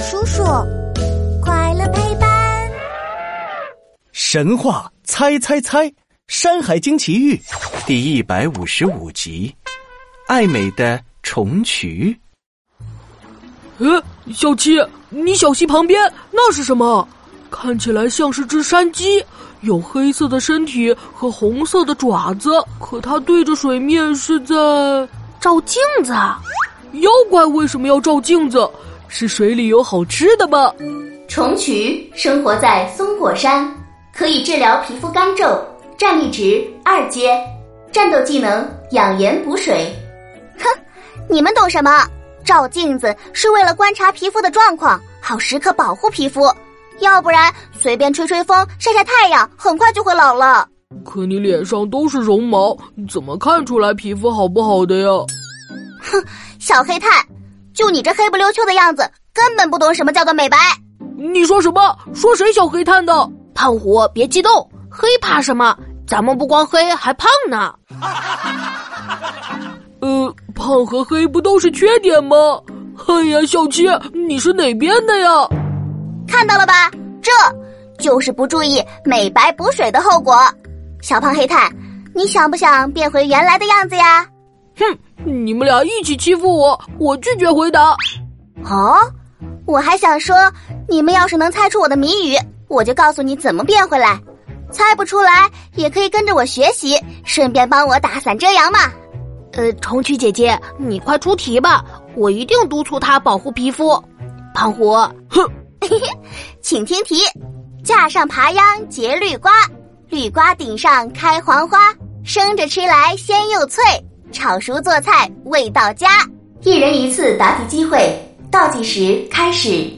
叔叔，快乐陪伴。神话猜猜猜，《山海经奇遇》第一百五十五集，爱美的虫渠。呃，小七，你小溪旁边那是什么？看起来像是只山鸡，有黑色的身体和红色的爪子，可它对着水面是在照镜子。妖怪为什么要照镜子？是水里有好吃的吗？虫渠生活在松果山，可以治疗皮肤干皱，战力值二阶，战斗技能养颜补水。哼，你们懂什么？照镜子是为了观察皮肤的状况，好时刻保护皮肤，要不然随便吹吹风、晒晒太阳，很快就会老了。可你脸上都是绒毛，怎么看出来皮肤好不好的呀？哼。小黑炭，就你这黑不溜秋的样子，根本不懂什么叫做美白。你说什么？说谁小黑炭的？胖虎，别激动，黑怕什么？咱们不光黑，还胖呢。呃，胖和黑不都是缺点吗？哎呀，小七，你是哪边的呀？看到了吧，这就是不注意美白补水的后果。小胖黑炭，你想不想变回原来的样子呀？哼。你们俩一起欺负我，我拒绝回答。哦，我还想说，你们要是能猜出我的谜语，我就告诉你怎么变回来；猜不出来，也可以跟着我学习，顺便帮我打伞遮阳嘛。呃，虫曲姐姐，你快出题吧，我一定督促他保护皮肤。胖虎，哼，请听题：架上爬秧结绿瓜，绿瓜顶上开黄花，生着吃来鲜又脆。炒熟做菜味道佳，一人一次答题机会，倒计时开始，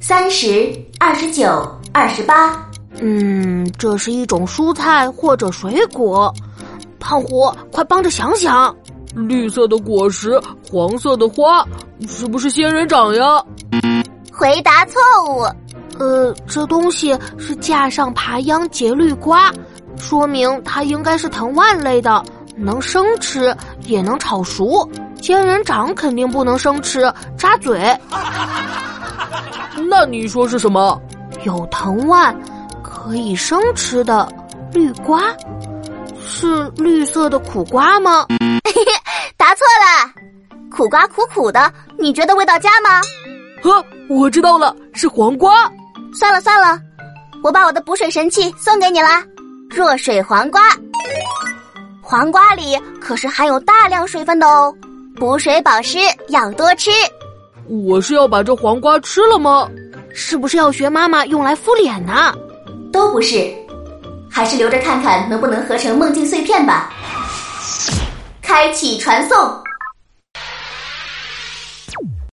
三十、二十九、二十八。嗯，这是一种蔬菜或者水果。胖虎，快帮着想想，绿色的果实，黄色的花，是不是仙人掌呀？回答错误。呃，这东西是架上爬秧结绿瓜，说明它应该是藤蔓类的。能生吃，也能炒熟。仙人掌肯定不能生吃，扎嘴。那你说是什么？有藤蔓，可以生吃的绿瓜，是绿色的苦瓜吗？答错了，苦瓜苦苦的，你觉得味道佳吗？呵，我知道了，是黄瓜。算了算了，我把我的补水神器送给你啦，弱水黄瓜。黄瓜里可是含有大量水分的哦，补水保湿要多吃。我是要把这黄瓜吃了吗？是不是要学妈妈用来敷脸呢？都不是，还是留着看看能不能合成梦境碎片吧。开启传送。